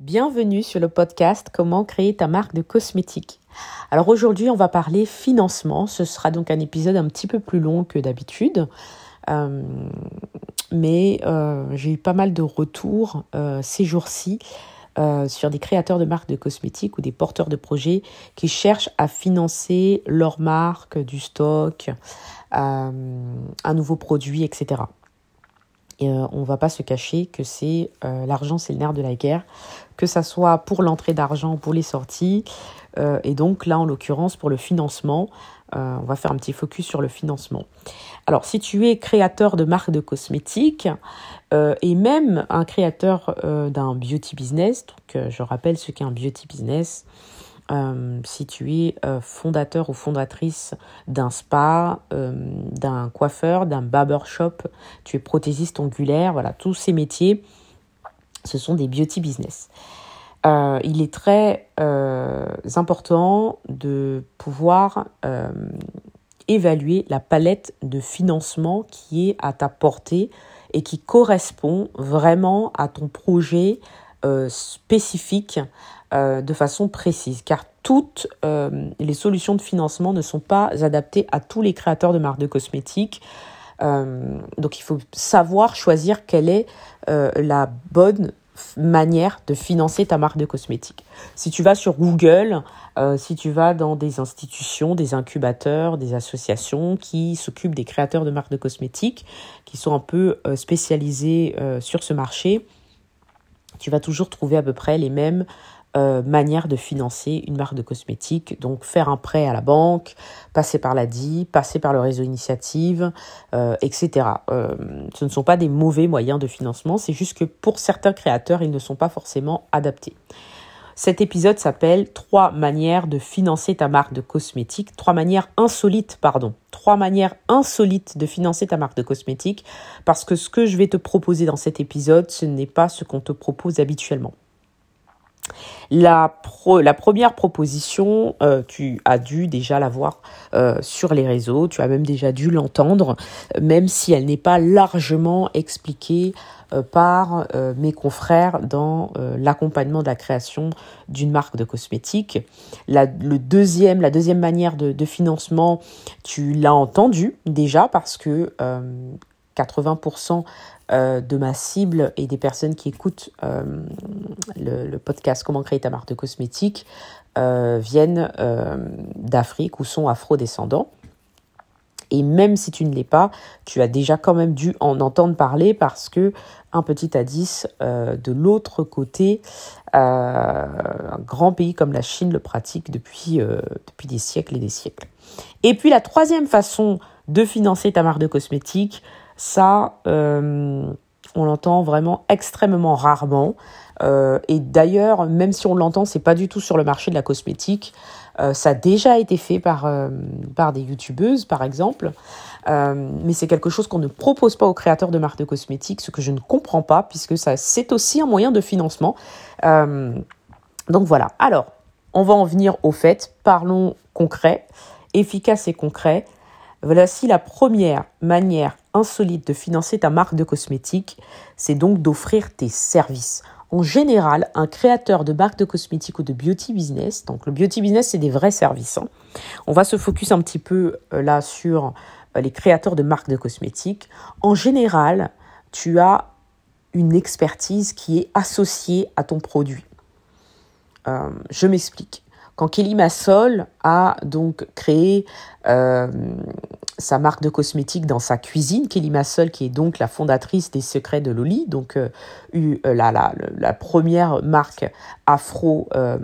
Bienvenue sur le podcast Comment créer ta marque de cosmétiques. Alors aujourd'hui, on va parler financement. Ce sera donc un épisode un petit peu plus long que d'habitude. Euh, mais euh, j'ai eu pas mal de retours euh, ces jours-ci sur des créateurs de marques de cosmétiques ou des porteurs de projets qui cherchent à financer leur marque, du stock, un nouveau produit, etc. Euh, on ne va pas se cacher que c'est euh, l'argent, c'est le nerf de la guerre, que ça soit pour l'entrée d'argent, pour les sorties. Euh, et donc là, en l'occurrence, pour le financement, on va faire un petit focus sur le financement. Alors, si tu es créateur de marques de cosmétiques et même un créateur d'un beauty business, donc je rappelle ce qu'est un beauty business, euh, si tu es euh, fondateur ou fondatrice d'un spa, euh, d'un coiffeur, d'un barbershop, tu es prothésiste ongulaire, voilà, tous ces métiers, ce sont des beauty business. il est très important de pouvoir évaluer la palette de financement qui est à ta portée et qui correspond vraiment à ton projet spécifique euh, de façon précise, car toutes euh, les solutions de financement ne sont pas adaptées à tous les créateurs de marques de cosmétiques. Euh, donc il faut savoir choisir quelle est la bonne manière de financer ta marque de cosmétiques. Si tu vas sur Google, si tu vas dans des institutions, des incubateurs, des associations qui s'occupent des créateurs de marques de cosmétiques, qui sont un peu spécialisés sur ce marché, tu vas toujours trouver à peu près les mêmes euh, manière de financer une marque de cosmétiques. Donc faire un prêt à la banque, passer par la DI, passer par le réseau initiative, euh, etc. Euh, ce ne sont pas des mauvais moyens de financement, c'est juste que pour certains créateurs, ils ne sont pas forcément adaptés. Cet épisode s'appelle Trois manières de financer ta marque de cosmétiques. Trois manières insolites, pardon. Trois manières insolites de financer ta marque de cosmétiques. Parce que ce que je vais te proposer dans cet épisode, ce n'est pas ce qu'on te propose habituellement. La, la première proposition, euh, tu as dû déjà la voir euh, sur les réseaux, tu as même déjà dû l'entendre, même si elle n'est pas largement expliquée euh, par mes confrères dans l'accompagnement de la création d'une marque de cosmétiques. La, le deuxième, la deuxième manière de, de financement, tu l'as entendu déjà parce que 80% euh, de ma cible et des personnes qui écoutent euh, le, podcast Comment créer ta marque de cosmétiques euh, viennent d'Afrique ou sont afro-descendants. Et même si tu ne l'es pas, tu as déjà quand même dû en entendre parler parce que un petit indice de l'autre côté, un grand pays comme la Chine le pratique depuis, depuis des siècles et des siècles. Et puis la troisième façon de financer ta marque de cosmétiques, ça, euh, on l'entend vraiment extrêmement rarement. Euh, et d'ailleurs, même si on l'entend, c'est pas du tout sur le marché de la cosmétique. Euh, ça a déjà été fait par, par des youtubeuses, par exemple. mais c'est quelque chose qu'on ne propose pas aux créateurs de marques de cosmétiques, ce que je ne comprends pas, puisque ça, c'est aussi un moyen de financement. donc voilà. Alors, on va en venir au fait. Parlons concret, efficace et concret. Voici la première manière insolite de financer ta marque de cosmétiques, c'est donc d'offrir tes services. En général, un créateur de marque de cosmétiques ou de beauty business, donc le beauty business, c'est des vrais services. Hein. On va se focus un petit peu euh, là sur euh, les créateurs de marques de cosmétiques. En général, tu as une expertise qui est associée à ton produit. Euh, je m'explique. Quand Kelly Massol a donc créé sa marque de cosmétiques dans sa cuisine. Kelly Massol, qui est donc la fondatrice des Secrets de Loli, donc euh, euh, la, la, la, première marque afro euh,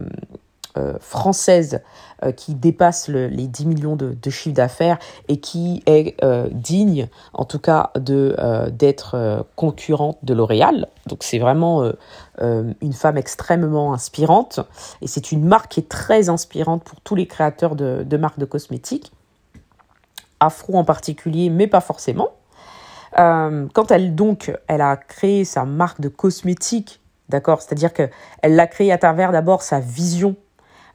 française qui dépasse les 10 millions de, de chiffre d'affaires et qui est digne, en tout cas, d'être concurrente de L'Oréal. Donc c'est vraiment une femme extrêmement inspirante et c'est une marque qui est très inspirante pour tous les créateurs de, de marques de cosmétiques afro en particulier, mais pas forcément. Euh, quand elle donc elle a créé sa marque de cosmétiques, d'accord, c'est-à-dire que elle l'a créée à travers d'abord sa vision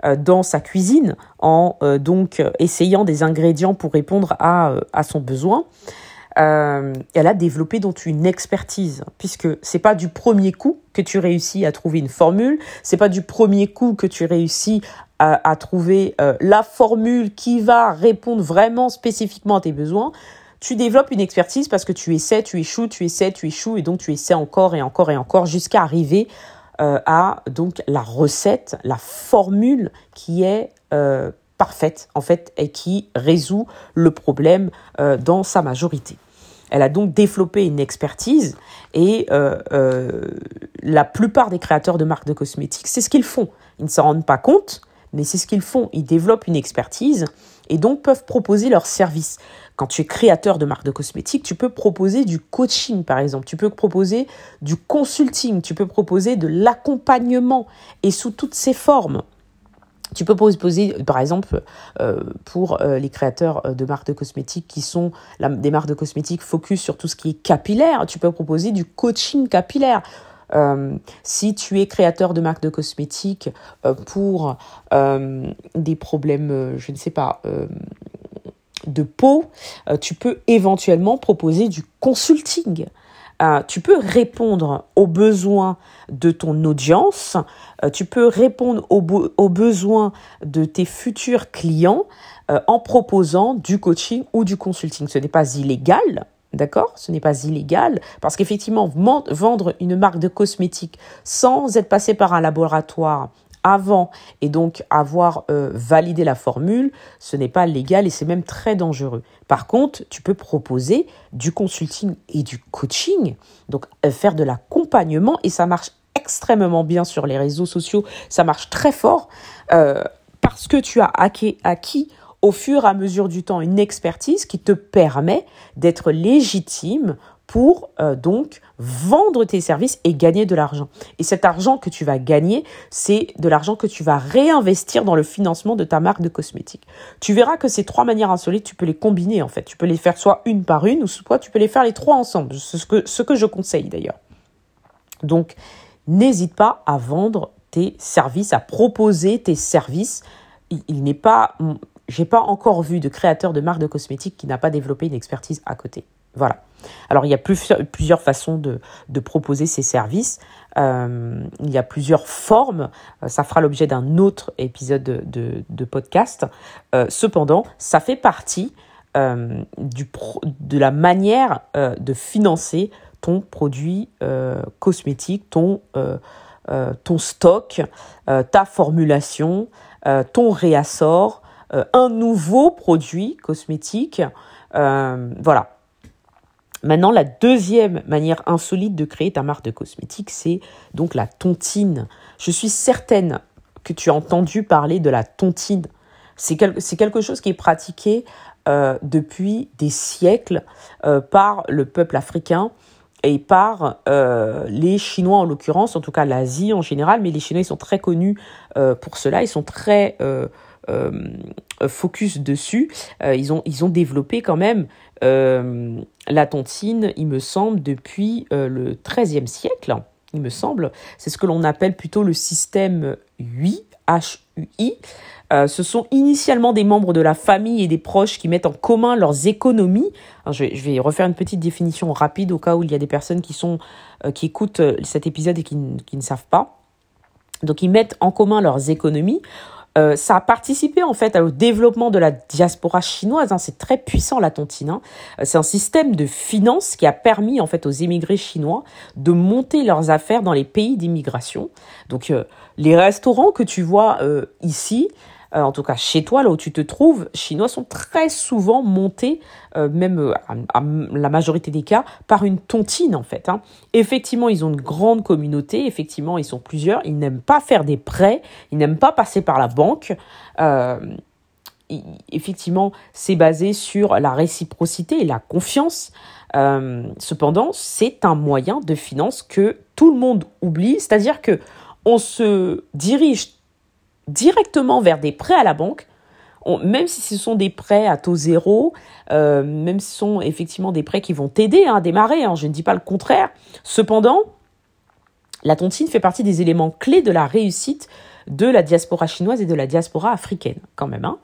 euh, dans sa cuisine, en euh, donc essayant des ingrédients pour répondre à, à son besoin. elle a développé donc une expertise, puisque c'est pas du premier coup que tu réussis à trouver une formule, c'est pas du premier coup que tu réussis à, trouver euh, la formule qui va répondre vraiment spécifiquement à tes besoins. Tu développes une expertise parce que tu essaies, tu échoues, tu essaies, tu échoues, et donc tu essaies encore et encore et encore jusqu'à arriver euh, à donc la recette, la formule qui est parfaite en fait et qui résout le problème euh, dans sa majorité. Elle a donc développé une expertise et euh, euh, la plupart des créateurs de marques de cosmétiques, c'est ce qu'ils font. Ils ne s'en rendent pas compte, mais c'est ce qu'ils font. Ils développent une expertise et donc peuvent proposer leurs services. Quand tu es créateur de marques de cosmétiques, tu peux proposer du coaching, par exemple. Tu peux proposer du consulting. Tu peux proposer de l'accompagnement et sous toutes ses formes. Tu peux poser, par exemple, euh, pour euh, les créateurs euh, de marques de cosmétiques qui sont des marques de cosmétiques focus sur tout ce qui est capillaire, tu peux proposer du coaching capillaire. Si tu es créateur de marques de cosmétiques pour des problèmes, je ne sais pas, de peau, tu peux éventuellement proposer du consulting. Euh, tu peux répondre aux besoins de ton audience, euh, tu peux répondre aux, besoins de tes futurs clients euh, en proposant du coaching ou du consulting. Ce n'est pas illégal, D'accord? Ce n'est pas illégal parce qu'effectivement, vendre une marque de cosmétiques sans être passé par un laboratoire avant et donc avoir euh, validé la formule, ce n'est pas légal et c'est même très dangereux. Par contre, tu peux proposer du consulting et du coaching, donc euh, faire de l'accompagnement et ça marche extrêmement bien sur les réseaux sociaux, ça marche très fort euh, parce que tu as acquis au fur et à mesure du temps une expertise qui te permet d'être légitime pour euh, donc vendre tes services et gagner de l'argent. Et cet argent que tu vas gagner, c'est de l'argent que tu vas réinvestir dans le financement de ta marque de cosmétiques. Tu verras que ces trois manières insolites, tu peux les combiner en fait. Tu peux les faire soit une par une ou soit tu peux les faire les trois ensemble. Ce que, ce que je conseille d'ailleurs. Donc, n'hésite pas à vendre tes services, à proposer tes services. Il, il n'est pas, j'ai pas encore vu de créateur de marque de cosmétiques qui n'a pas développé une expertise à côté. Voilà. Alors, il y a plusieurs façons de, proposer ces services. Euh, il y a plusieurs formes. Euh, ça fera l'objet d'un autre épisode de, podcast. Euh, cependant, ça fait partie du de la manière de financer ton produit cosmétique, ton, ton stock, ta formulation, ton réassort, un nouveau produit cosmétique. voilà, Maintenant, la deuxième manière insolite de créer ta marque de cosmétiques, c'est donc la tontine. Je suis certaine que tu as entendu parler de la tontine. C'est quelque chose qui est pratiqué euh, depuis des siècles euh, par le peuple africain et par euh, les Chinois en l'occurrence, en tout cas l'Asie en général, mais les Chinois ils sont très connus pour cela, ils sont très focus dessus. ils, ont, ils ont développé quand même euh, la tontine, il me semble, depuis euh, le XIIIe siècle, il me semble. C'est ce que l'on appelle plutôt le système HUI, HUI. Euh, ce sont initialement des membres de la famille et des proches qui mettent en commun leurs économies. je, vais, refaire une petite définition rapide au cas où il y a des personnes qui, sont, qui écoutent cet épisode et qui, qui ne savent pas. Donc ils mettent en commun leurs économies euh, ça a participé en fait au développement de la diaspora chinoise. Hein. C'est très puissant la tontine. Hein. Euh, c'est un système de finance qui a permis en fait aux émigrés chinois de monter leurs affaires dans les pays d'immigration. Donc euh, les restaurants que tu vois ici, euh, en tout cas chez toi, là où tu te trouves, chinois sont très souvent montés, euh, même euh, à, la majorité des cas, par une tontine en fait. Hein. Effectivement, ils ont une grande communauté, effectivement, ils sont plusieurs, ils n'aiment pas faire des prêts, ils n'aiment pas passer par la banque. effectivement, c'est basé sur la réciprocité et la confiance. cependant, c'est un moyen de finance que tout le monde oublie, c'est-à-dire que on se dirige directement vers des prêts à la banque, même si ce sont des prêts à taux zéro, euh, même si ce sont effectivement des prêts qui vont t'aider à démarrer, hein, je ne dis pas le contraire. Cependant, la tontine fait partie des éléments clés de la réussite de la diaspora chinoise et de la diaspora africaine, quand même. Hein.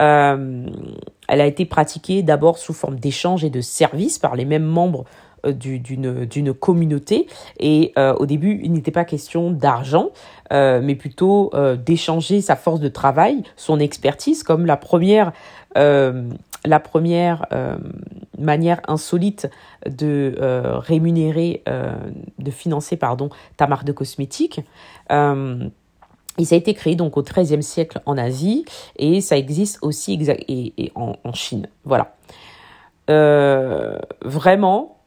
Euh, elle a été pratiquée d'abord sous forme d'échange et de services par les mêmes membres d'une communauté. Et euh, au début, il n'était pas question d'argent, mais plutôt d'échanger sa force de travail, son expertise, comme la première, la première manière insolite de rémunérer, de financer pardon, ta marque de cosmétiques. Et ça a été créé donc au XIIIe siècle en Asie et ça existe aussi et, en, Chine. Voilà. Euh, vraiment,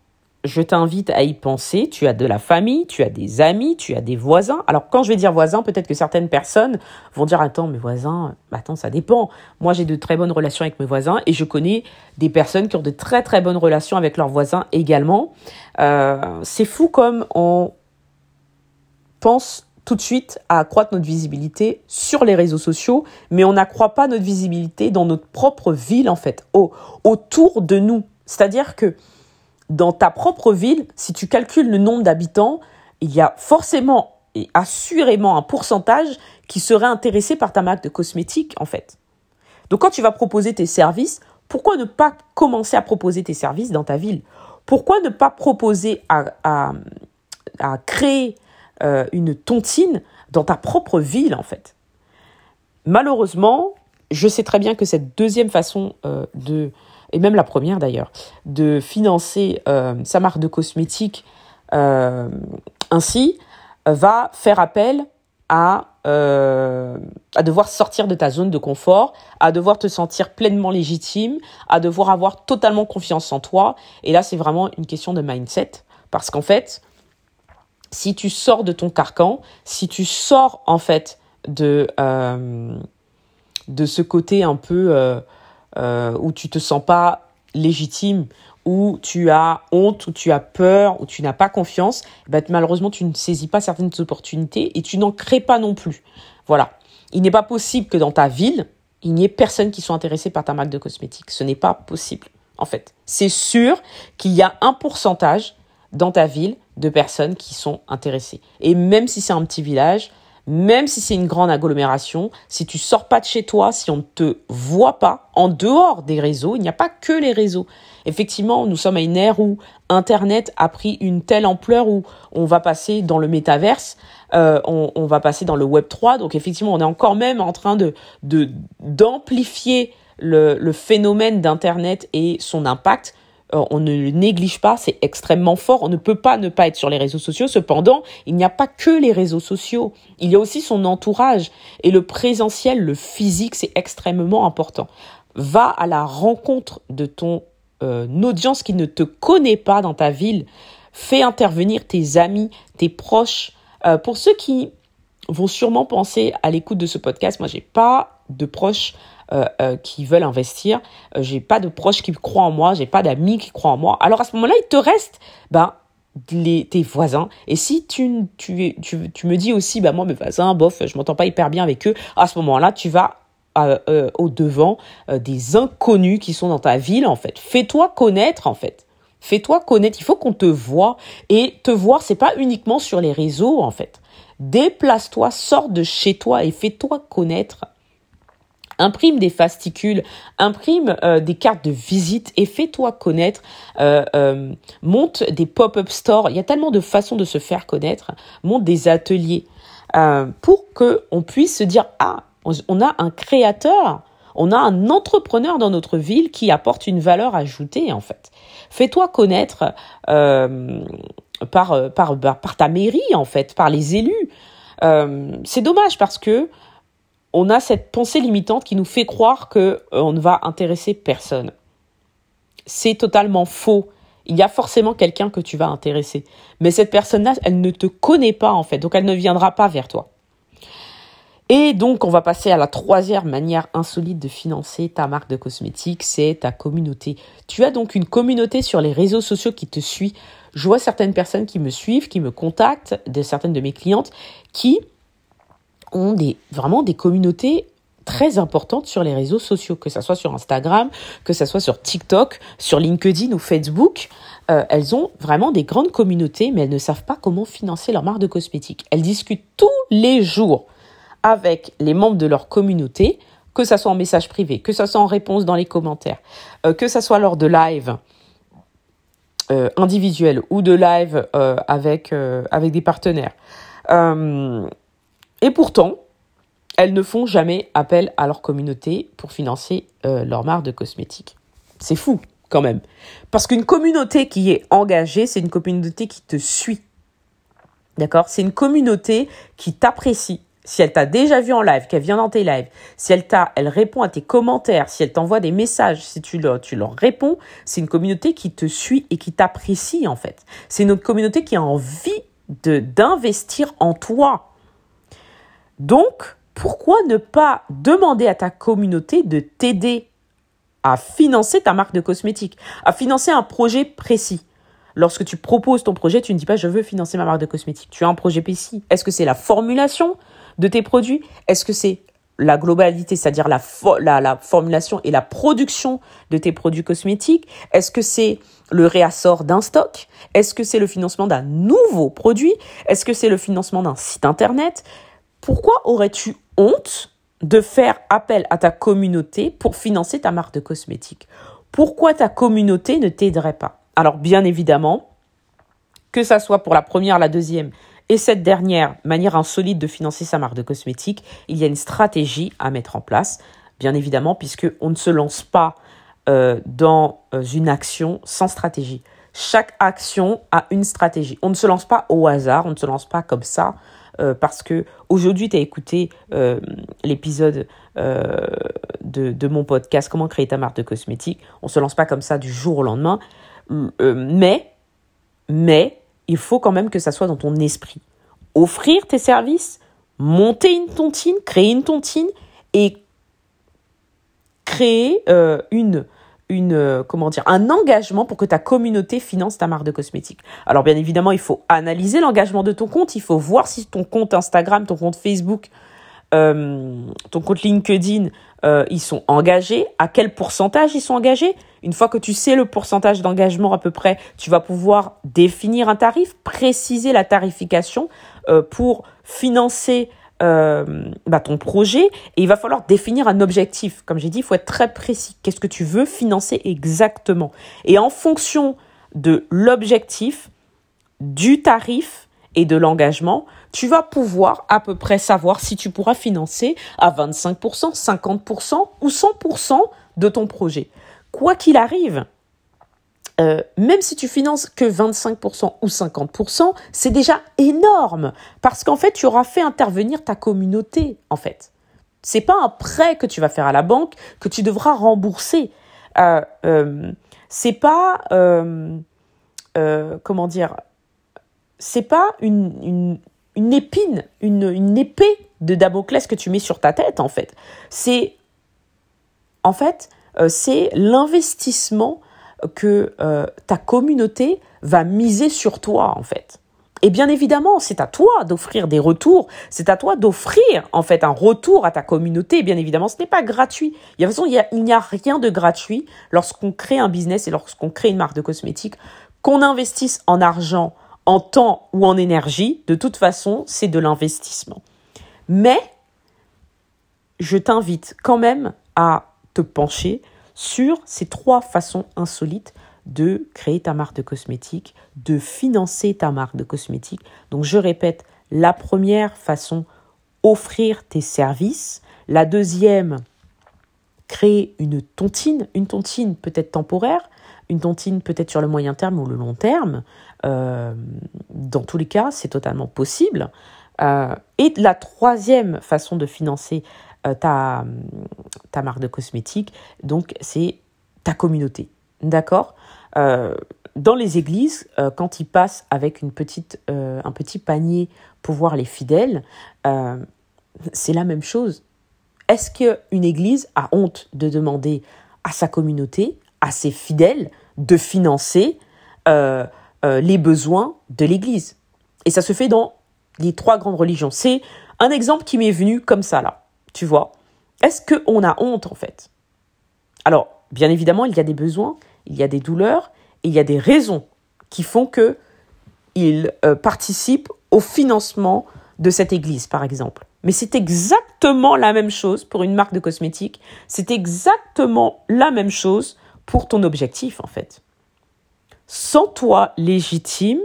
je t'invite à y penser. Tu as de la famille, tu as des amis, tu as des voisins. Alors quand je vais dire voisins, peut-être que certaines personnes vont dire attends mes voisins, bah, attends ça dépend. Moi j'ai de très bonnes relations avec mes voisins et je connais des personnes qui ont de très très bonnes relations avec leurs voisins également. Euh, c'est fou comme on pense tout de suite à accroître notre visibilité sur les réseaux sociaux, mais on n'accroît pas notre visibilité dans notre propre ville, en fait, au, autour de nous. C'est-à-dire que dans ta propre ville, si tu calcules le nombre d'habitants, il y a forcément et assurément un pourcentage qui serait intéressé par ta marque de cosmétiques, en fait. Donc quand tu vas proposer tes services, pourquoi ne pas commencer à proposer tes services dans ta ville? Pourquoi ne pas proposer à, créer euh, une tontine dans ta propre ville, en fait? Malheureusement, je sais très bien que cette deuxième façon euh, de, et même la première d'ailleurs, de financer euh, sa marque de cosmétiques ainsi, va faire appel à, à devoir sortir de ta zone de confort, à devoir te sentir pleinement légitime, à devoir avoir totalement confiance en toi. Et là, c'est vraiment une question de mindset. Parce qu'en fait, si tu sors de ton carcan, si tu sors en fait de, euh, de ce côté un peu euh, où tu te sens pas légitime, où tu as honte, où tu as peur, où tu n'as pas confiance, bah, malheureusement tu ne saisis pas certaines opportunités et tu n'en crées pas non plus. Voilà. Il n'est pas possible que dans ta ville, il n'y ait personne qui soit intéressé par ta marque de cosmétiques. Ce n'est pas possible, en fait. C'est sûr qu'il y a un pourcentage dans ta ville de personnes qui sont intéressées. Et même si c'est un petit village, même si c'est une grande agglomération, si tu sors pas de chez toi, si on ne te voit pas en dehors des réseaux, il n'y a pas que les réseaux. Effectivement, nous sommes à une ère où Internet a pris une telle ampleur où on va passer dans le métaverse, euh, on, va passer dans le Web 3. Donc effectivement, on est encore même en train de d'amplifier le, phénomène d'Internet et son impact on ne le néglige pas, c'est extrêmement fort. On ne peut pas ne pas être sur les réseaux sociaux. Cependant, il n'y a pas que les réseaux sociaux. Il y a aussi son entourage. Et le présentiel, le physique, c'est extrêmement important. Va à la rencontre de ton euh, audience qui ne te connaît pas dans ta ville. Fais intervenir tes amis, tes proches. Euh, pour ceux qui vont sûrement penser à l'écoute de ce podcast, moi j'ai pas de proches euh, euh, qui veulent investir. Euh, j'ai pas de proches qui croient en moi, j'ai pas d'amis qui croient en moi. Alors à ce moment-là, il te reste ben les, tes voisins. Et si tu, tu, tu, tu me dis aussi, ben moi mes voisins, bof, je m'entends pas hyper bien avec eux, à ce moment-là, tu vas au devant des inconnus qui sont dans ta ville en fait. Fais-toi connaître en fait. Fais-toi connaître. Il faut qu'on te voit et te voir, c'est pas uniquement sur les réseaux en fait. Déplace-toi, sors de chez toi et fais-toi connaître imprime des fascicules, imprime euh, des cartes de visite et fais-toi connaître, euh, euh, monte des pop-up stores. Il y a tellement de façons de se faire connaître. Monte des ateliers pour que on puisse se dire ah on a un créateur, on a un entrepreneur dans notre ville qui apporte une valeur ajoutée en fait. Fais-toi connaître par, par ta mairie en fait, par les élus. c'est dommage parce que on a cette pensée limitante qui nous fait croire que euh, on ne va intéresser personne. C'est totalement faux. Il y a forcément quelqu'un que tu vas intéresser. Mais cette personne-là, elle ne te connaît pas en fait, donc elle ne viendra pas vers toi. Et donc, on va passer à la troisième manière insolite de financer ta marque de cosmétiques, c'est ta communauté. Tu as donc une communauté sur les réseaux sociaux qui te suit. Je vois certaines personnes qui me suivent, qui me contactent, certaines de mes clientes, qui ont des, vraiment des communautés très importantes sur les réseaux sociaux, que ce soit sur Instagram, que ce soit sur TikTok, sur LinkedIn ou Facebook. Euh, elles ont vraiment des grandes communautés, mais elles ne savent pas comment financer leur marque de cosmétiques. Elles discutent tous les jours avec les membres de leur communauté, que ce soit en message privé, que ce soit en réponse dans les commentaires, euh, que ce soit lors de live euh, individuels ou de live avec, avec des partenaires. Et pourtant, elles ne font jamais appel à leur communauté pour financer leur marque de cosmétiques. C'est fou quand même. Parce qu'une communauté qui est engagée, c'est une communauté qui te suit. D'accord? C'est une communauté qui t'apprécie. Si elle t'a déjà vu en live, qu'elle vient dans tes lives, si elle t'a, elle répond à tes commentaires, si elle t'envoie des messages, si tu leur, réponds, c'est une communauté qui te suit et qui t'apprécie en fait. C'est une communauté qui a envie d'investir en toi. Donc, pourquoi ne pas demander à ta communauté de t'aider à financer ta marque de cosmétiques, à financer un projet précis? Lorsque tu proposes ton projet, tu ne dis pas je veux financer ma marque de cosmétiques. Tu as un projet précis. Est-ce que c'est la formulation de tes produits? Est-ce que c'est la globalité, c'est-à-dire la, la, formulation et la production de tes produits cosmétiques? Est-ce que c'est le réassort d'un stock? Est-ce que c'est le financement d'un nouveau produit? Est-ce que c'est le financement d'un site internet? Pourquoi aurais-tu honte de faire appel à ta communauté pour financer ta marque de cosmétiques? Pourquoi ta communauté ne t'aiderait pas? Alors bien évidemment, que ça soit pour la première, la deuxième et cette dernière manière insolite de financer sa marque de cosmétiques, il y a une stratégie à mettre en place, bien évidemment, puisque on ne se lance pas euh, dans euh, une action sans stratégie. Chaque action a une stratégie. On ne se lance pas au hasard, on ne se lance pas comme ça euh, parce que aujourd'hui tu as écouté euh, l'épisode euh, de, mon podcast Comment créer ta marque de cosmétiques. On se lance pas comme ça du jour au lendemain, mais mais il faut quand même que ça soit dans ton esprit. Offrir tes services, monter une tontine, créer une tontine et créer une euh, comment dire, un engagement pour que ta communauté finance ta marque de cosmétiques. Alors bien évidemment, il faut analyser l'engagement de ton compte, il faut voir si ton compte Instagram, ton compte Facebook, euh, ton compte LinkedIn, euh, ils sont engagés, à quel pourcentage ils sont engagés. Une fois que tu sais le pourcentage d'engagement à peu près, tu vas pouvoir définir un tarif, préciser la tarification pour financer euh, bah, ton projet et il va falloir définir un objectif. Comme j'ai dit, il faut être très précis. Qu'est-ce que tu veux financer exactement? Et en fonction de l'objectif, du tarif et de l'engagement, tu vas pouvoir à peu près savoir si tu pourras financer à 25%, 50% ou 100% de ton projet. Quoi qu'il arrive, euh, même si tu finances que 25% ou 50%, c'est déjà énorme parce qu'en fait, tu auras fait intervenir ta communauté en fait. C'est pas un prêt que tu vas faire à la banque que tu devras rembourser. Euh, euh, c'est pas comment dire, c'est pas une, une, épine, une, une épée de Damoclès que tu mets sur ta tête en fait. C'est en fait c'est l'investissement que euh, ta communauté va miser sur toi en fait. Et bien évidemment, c'est à toi d'offrir des retours, c'est à toi d'offrir en fait un retour à ta communauté. Bien évidemment, ce n'est pas gratuit. De toute façon, il n'y a, rien de gratuit lorsqu'on crée un business et lorsqu'on crée une marque de cosmétiques. Qu'on investisse en argent, en temps ou en énergie, de toute façon, c'est de l'investissement. Mais je t'invite quand même à te pencher sur ces trois façons insolites de créer ta marque de cosmétiques, de financer ta marque de cosmétiques. Donc je répète, la première façon, offrir tes services. La deuxième, créer une tontine. Une tontine peut-être temporaire, une tontine peut-être sur le moyen terme ou le long terme. Euh, dans tous les cas, c'est totalement possible. Euh, et la troisième façon de financer ta, ta marque de cosmétiques. Donc, c'est ta communauté. D'accord? Euh, Dans les églises, euh, quand ils passent avec une petite, un petit panier pour voir les fidèles, c'est la même chose. Est-ce qu'une église a honte de demander à sa communauté, à ses fidèles, de financer les besoins de l'église? Et ça se fait dans les trois grandes religions. C'est un exemple qui m'est venu comme ça là. Tu vois Est-ce qu'on a honte en fait? Alors, bien évidemment, il y a des besoins, il y a des douleurs, et il y a des raisons qui font que il euh, au financement de cette église, par exemple. Mais c'est exactement la même chose pour une marque de cosmétiques. C'est exactement la même chose pour ton objectif, en fait. Sans toi légitime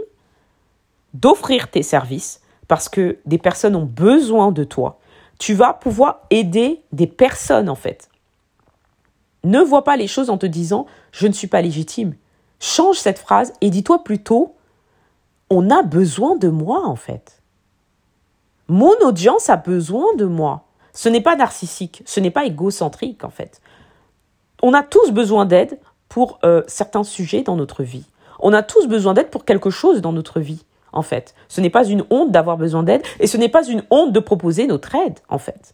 d'offrir tes services, parce que des personnes ont besoin de toi, tu vas pouvoir aider des personnes, en fait. Ne vois pas les choses en te disant je ne suis pas légitime. Change cette phrase et dis-toi plutôt on a besoin de moi, en fait. Mon audience a besoin de moi. Ce n'est pas narcissique, ce n'est pas égocentrique en fait. On a tous besoin d'aide pour euh, certains sujets dans notre vie. On a tous besoin d'aide pour quelque chose dans notre vie, en fait. Ce n'est pas une honte d'avoir besoin d'aide et ce n'est pas une honte de proposer notre aide, en fait.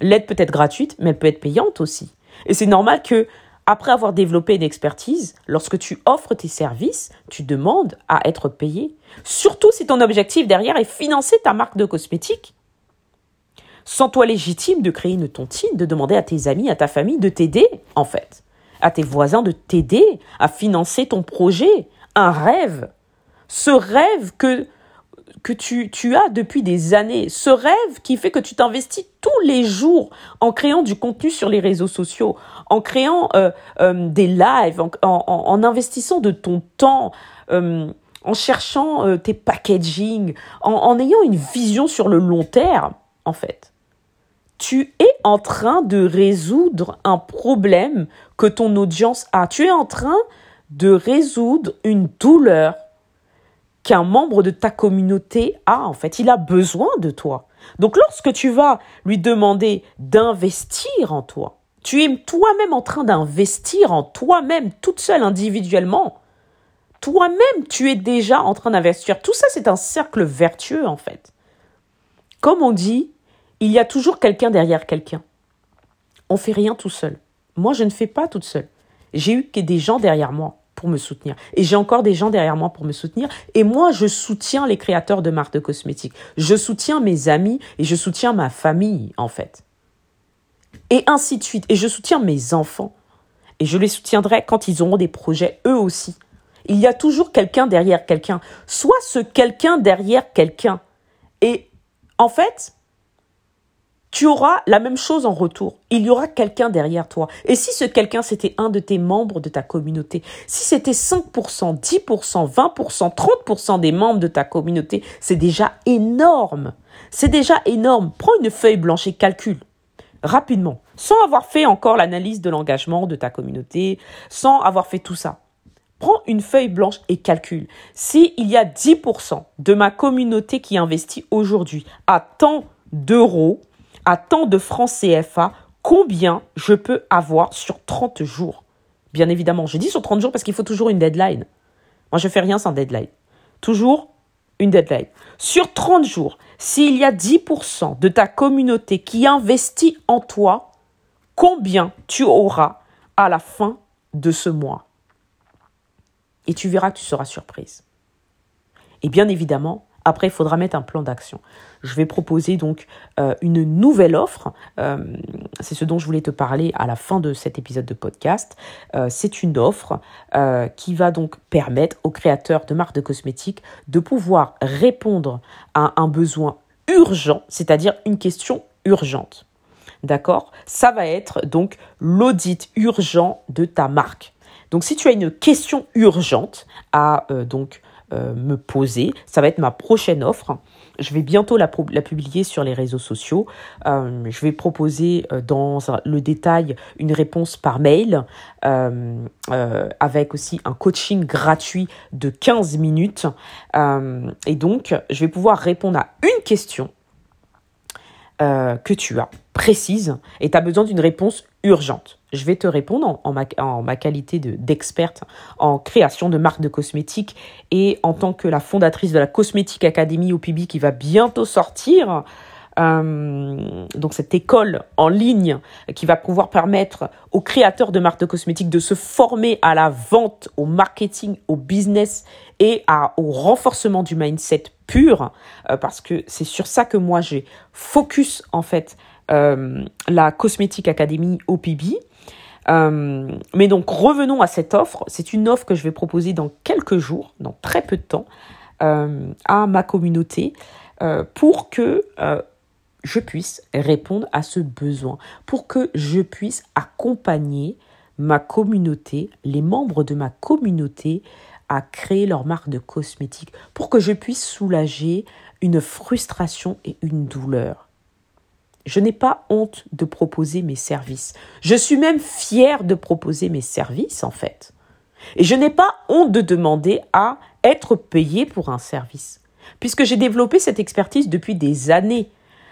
L'aide peut être gratuite, mais elle peut être payante aussi. Et c'est normal que après avoir développé une expertise, lorsque tu offres tes services, tu demandes à être payé. Surtout si ton objectif derrière est financer ta marque de cosmétiques. Sens-toi légitime de créer une tontine, de demander à tes amis, à ta famille de t'aider, en fait. À tes voisins de t'aider à financer ton projet, un rêve. Ce rêve que que tu, tu as depuis des années, ce rêve qui fait que tu t'investis tous les jours en créant du contenu sur les réseaux sociaux, en créant euh, euh, des lives, en, investissant de ton temps, euh, en cherchant tes packaging, en ayant une vision sur le long terme, en fait. Tu es en train de résoudre un problème que ton audience a. Tu es en train de résoudre une douleur qu'un membre de ta communauté a, en fait. Il a besoin de toi. Donc lorsque tu vas lui demander d'investir en toi, tu es toi-même en train d'investir en toi-même, toute seule, individuellement. Toi-même, tu es déjà en train d'investir. Tout ça, c'est un cercle vertueux, en fait. Comme on dit, il y a toujours quelqu'un derrière quelqu'un. On fait rien tout seul. Moi, je ne fais pas toute seule. J'ai eu des gens derrière moi me soutenir. Et j'ai encore des gens derrière moi pour me soutenir. Et moi, je soutiens les créateurs de marques de cosmétiques. Je soutiens mes amis et je soutiens ma famille, en fait. Et ainsi de suite. Et je soutiens mes enfants. Et je les soutiendrai quand ils auront des projets, eux aussi. Il y a toujours quelqu'un derrière quelqu'un. Soit ce quelqu'un derrière quelqu'un. Et en fait, tu auras la même chose en retour. Il y aura quelqu'un derrière toi. Et si ce quelqu'un, c'était un de tes membres de ta communauté, si c'était 5%, 10%, 20%, 30% des membres de ta communauté, c'est déjà énorme. C'est déjà énorme. Prends une feuille blanche et calcule rapidement, sans avoir fait encore l'analyse de l'engagement de ta communauté, sans avoir fait tout ça. Prends une feuille blanche et calcule. S'il y a 10% de ma communauté qui investit aujourd'hui à tant d'euros, à tant de francs CFA, combien je peux avoir sur 30 jours? Bien évidemment, je dis sur 30 jours parce qu'il faut toujours une deadline. Moi, je fais rien sans deadline. Toujours une deadline. Sur 30 jours, s'il y a 10% de ta communauté qui investit en toi, combien tu auras à la fin de ce mois? Et tu verras que tu seras surprise. Et bien évidemment, après, il faudra mettre un plan d'action. Je vais proposer donc euh, une nouvelle offre. Euh, c'est ce dont je voulais te parler à la fin de cet épisode de podcast. Euh, c'est une offre qui va donc permettre aux créateurs de marques de cosmétiques de pouvoir répondre à un besoin urgent, c'est-à-dire une question urgente. D'accord? Ça va être donc l'audit urgent de ta marque. Donc si tu as une question urgente à donc me poser. Ça va être ma prochaine offre. Je vais bientôt la, publier sur les réseaux sociaux. Euh, je vais proposer euh, dans le détail une réponse par mail avec aussi un coaching gratuit de 15 minutes. et donc, je vais pouvoir répondre à une question que tu as précise et tu as besoin d'une réponse urgente. Je vais te répondre en, ma, qualité d'experte en création de marques de cosmétiques et en tant que la fondatrice de la Cosmétique Academy au PIB qui va bientôt sortir. Euh, donc cette école en ligne qui va pouvoir permettre aux créateurs de marques de cosmétiques de se former à la vente, au marketing, au business et au renforcement du mindset pur, euh, parce que c'est sur ça que moi j'ai focus en fait la Cosmétique Academy OPB. Euh, mais donc revenons à cette offre. C'est une offre que je vais proposer dans quelques jours, dans très peu de temps, euh, à ma communauté pour que je puisse répondre à ce besoin, pour que je puisse accompagner ma communauté, les membres de ma communauté à créer leur marque de cosmétiques, pour que je puisse soulager une frustration et une douleur. Je n'ai pas honte de proposer mes services. Je suis même fière de proposer mes services, en fait. Et je n'ai pas honte de demander à être payé pour un service. Puisque j'ai développé cette expertise depuis des années,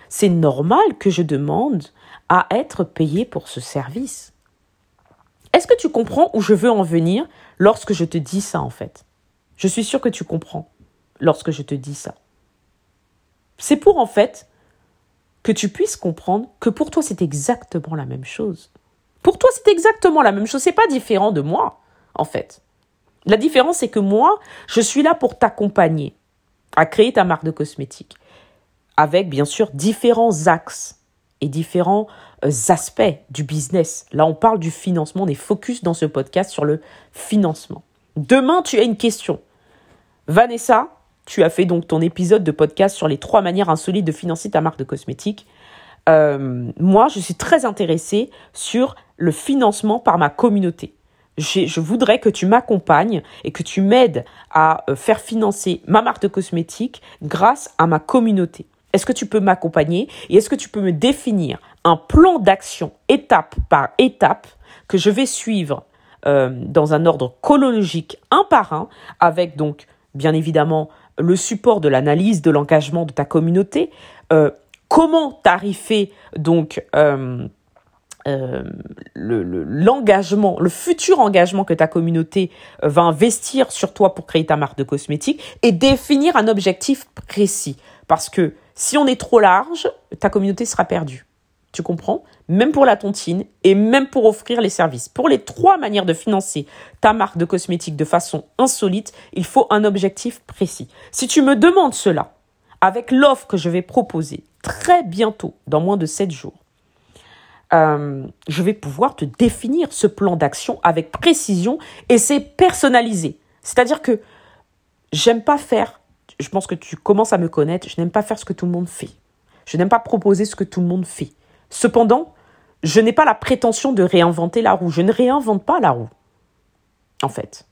c'est normal que je demande à être payé pour ce service. Est-ce que tu comprends où je veux en venir lorsque je te dis ça en fait? Je suis sûre que tu comprends lorsque je te dis ça. C'est pour en fait que tu puisses comprendre que pour toi c'est exactement la même chose. Pour toi c'est exactement la même chose, c'est pas différent de moi en fait. La différence c'est que moi, je suis là pour t'accompagner à créer ta marque de cosmétiques avec bien sûr différents axes et différents euh, aspects du business. Là, on parle du financement, on est focus dans ce podcast sur le financement. Demain, tu as une question. Vanessa, tu as fait donc ton épisode de podcast sur les trois manières insolites de financer ta marque de cosmétiques. Euh, moi, je suis très intéressée sur le financement par ma communauté. Je voudrais que tu m'accompagnes et que tu m'aides à euh, faire financer ma marque de cosmétiques grâce à ma communauté. Est-ce que tu peux m'accompagner et est-ce que tu peux me définir un plan d'action étape par étape que je vais suivre euh, dans un ordre chronologique un par un avec donc bien évidemment le support de l'analyse de l'engagement de ta communauté, euh, comment tarifer donc euh, l'engagement, le, le, futur engagement que ta communauté va investir sur toi pour créer ta marque de cosmétiques et définir un objectif précis? Parce que si on est trop large, ta communauté sera perdue. Tu comprends Même pour la tontine et même pour offrir les services. Pour les trois manières de financer ta marque de cosmétiques de façon insolite, il faut un objectif précis. Si tu me demandes cela, avec l'offre que je vais proposer très bientôt, dans moins de 7 jours, euh, je vais pouvoir te définir ce plan d'action avec précision et c'est personnalisé. C'est-à-dire que j'aime pas faire je pense que tu commences à me connaître, je n'aime pas faire ce que tout le monde fait. Je n'aime pas proposer ce que tout le monde fait. Cependant, je n'ai pas la prétention de réinventer la roue. Je ne réinvente pas la roue. En fait.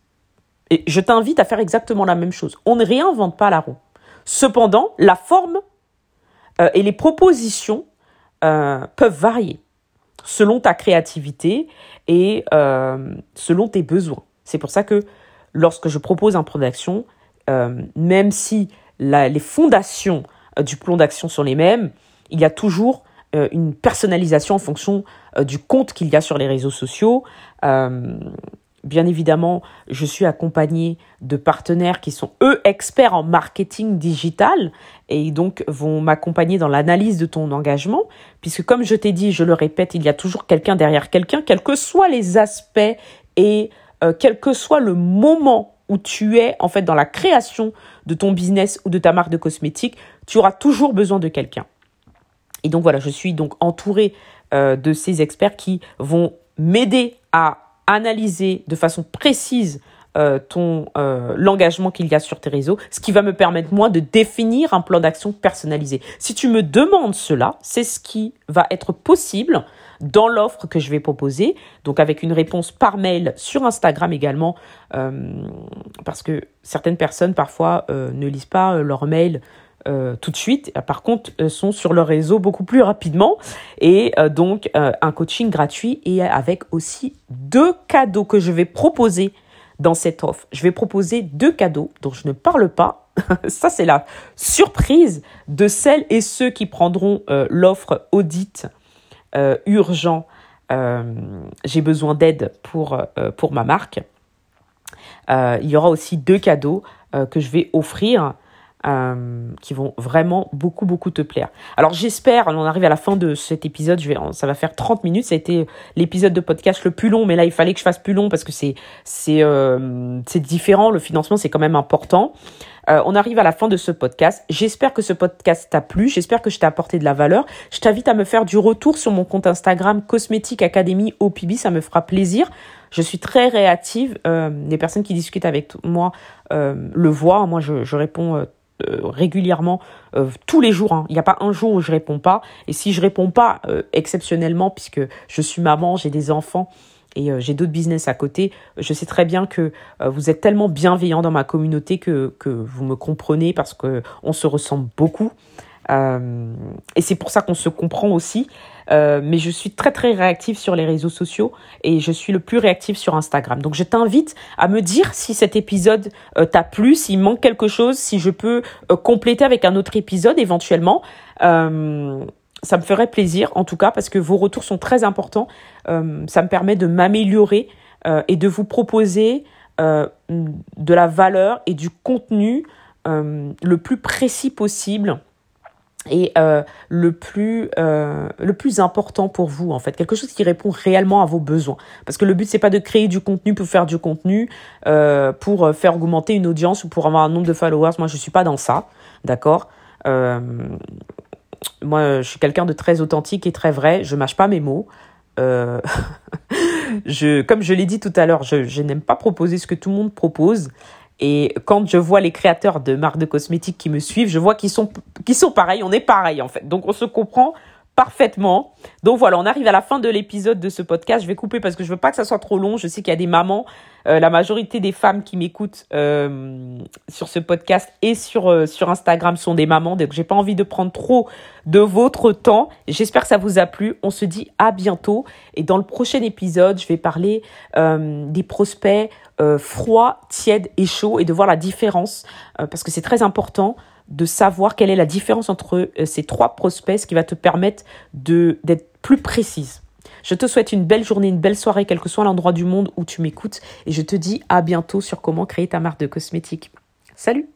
Et je t'invite à faire exactement la même chose. On ne réinvente pas la roue. Cependant, la forme euh, et les propositions euh, peuvent varier selon ta créativité et euh, selon tes besoins. C'est pour ça que lorsque je propose un plan d'action, même si les fondations du plan d'action sont les mêmes, il y a toujours euh, une personnalisation en fonction du compte qu'il y a sur les réseaux sociaux. Bien évidemment, je suis accompagnée de partenaires qui sont, eux, experts en marketing digital et donc vont m'accompagner dans l'analyse de ton engagement, puisque comme je t'ai dit, je le répète, il y a toujours quelqu'un derrière quelqu'un, quels que soient les aspects et quel que soit le moment où tu es en fait dans la création de ton business ou de ta marque de cosmétiques, tu auras toujours besoin de quelqu'un. Et donc voilà, je suis donc entourée euh, de ces experts qui vont m'aider à analyser de façon précise euh, ton euh, l'engagement qu'il y a sur tes réseaux, ce qui va me permettre moi de définir un plan d'action personnalisé. Si tu me demandes cela, c'est ce qui va être possible dans l'offre que je vais proposer, donc avec une réponse par mail sur Instagram également, parce que certaines personnes parfois ne lisent pas leur mail tout de suite, par contre sont sur le réseau beaucoup plus rapidement, et donc un coaching gratuit et avec aussi deux cadeaux que je vais proposer dans cette offre. Je vais proposer deux cadeaux dont je ne parle pas. Ça, c'est la surprise de celles et ceux qui prendront l'offre audit euh, urgent, euh, j'ai besoin d'aide euh, pour ma marque. il y aura aussi deux cadeaux que je vais offrir qui vont vraiment beaucoup beaucoup te plaire. Alors j'espère, on arrive à la fin de cet épisode, je vais, ça va faire 30 minutes, ça a été l'épisode de podcast le plus long, mais là il fallait que je fasse plus long parce que c'est c'est c'est différent, le financement c'est quand même important. Euh, on arrive à la fin de ce podcast. J'espère que ce podcast t'a plu. J'espère que je t'ai apporté de la valeur. Je t'invite à me faire du retour sur mon compte Instagram Cosmétique Academy OPB. Ça me fera plaisir. Je suis très réactive. Euh, les personnes qui discutent avec moi euh, le voient. Moi, je, réponds régulièrement tous les jours. Hein. Il n'y a pas un jour où je réponds pas. Et si je réponds pas exceptionnellement, puisque je suis maman, j'ai des enfants et j'ai d'autres business à côté, je sais très bien que vous êtes tellement bienveillant dans ma communauté que, que vous me comprenez parce que on se ressemble beaucoup. Euh, et c'est pour ça qu'on se comprend aussi. Euh, mais je suis très très réactive sur les réseaux sociaux et je suis le plus réactive sur Instagram. Donc je t'invite à me dire si cet épisode euh, t'a plu, s'il manque quelque chose, si je peux compléter avec un autre épisode éventuellement. ça me ferait plaisir en tout cas parce que vos retours sont très importants. ça me permet de m'améliorer et de vous proposer de la valeur et du contenu le plus précis possible et euh, le plus euh, le plus important pour vous en fait. Quelque chose qui répond réellement à vos besoins. Parce que le but c'est pas de créer du contenu pour faire du contenu euh, pour faire augmenter une audience ou pour avoir un nombre de followers. Moi je suis pas dans ça. D'accord? Moi je suis quelqu'un de très authentique et très vrai. Je mâche pas mes mots. Je comme je l'ai dit tout à l'heure je n'aime pas proposer ce que tout le monde propose et quand je vois les créateurs de marques de cosmétiques qui me suivent, je vois qu'ils sont, qu'ils sont pareils, on est pareil en fait. Donc on se comprend parfaitement. Donc voilà, on arrive à la fin de l'épisode de ce podcast. Je vais couper parce que je veux pas que ça soit trop long. Je sais qu'il y a des mamans, euh, la majorité des femmes qui m'écoutent euh, sur ce podcast et sur euh, sur Instagram sont des mamans. Donc j'ai pas envie de prendre trop de votre temps. J'espère que ça vous a plu. On se dit à bientôt et dans le prochain épisode, je vais parler des prospects froids, tièdes et chauds et de voir la différence parce que c'est très important de savoir quelle est la différence entre euh, ces trois prospects, ce qui va te permettre d'être plus précise. Je te souhaite une belle journée, une belle soirée, quel que soit l'endroit du monde où tu m'écoutes, et je te dis à bientôt sur comment créer ta marque de cosmétiques. Salut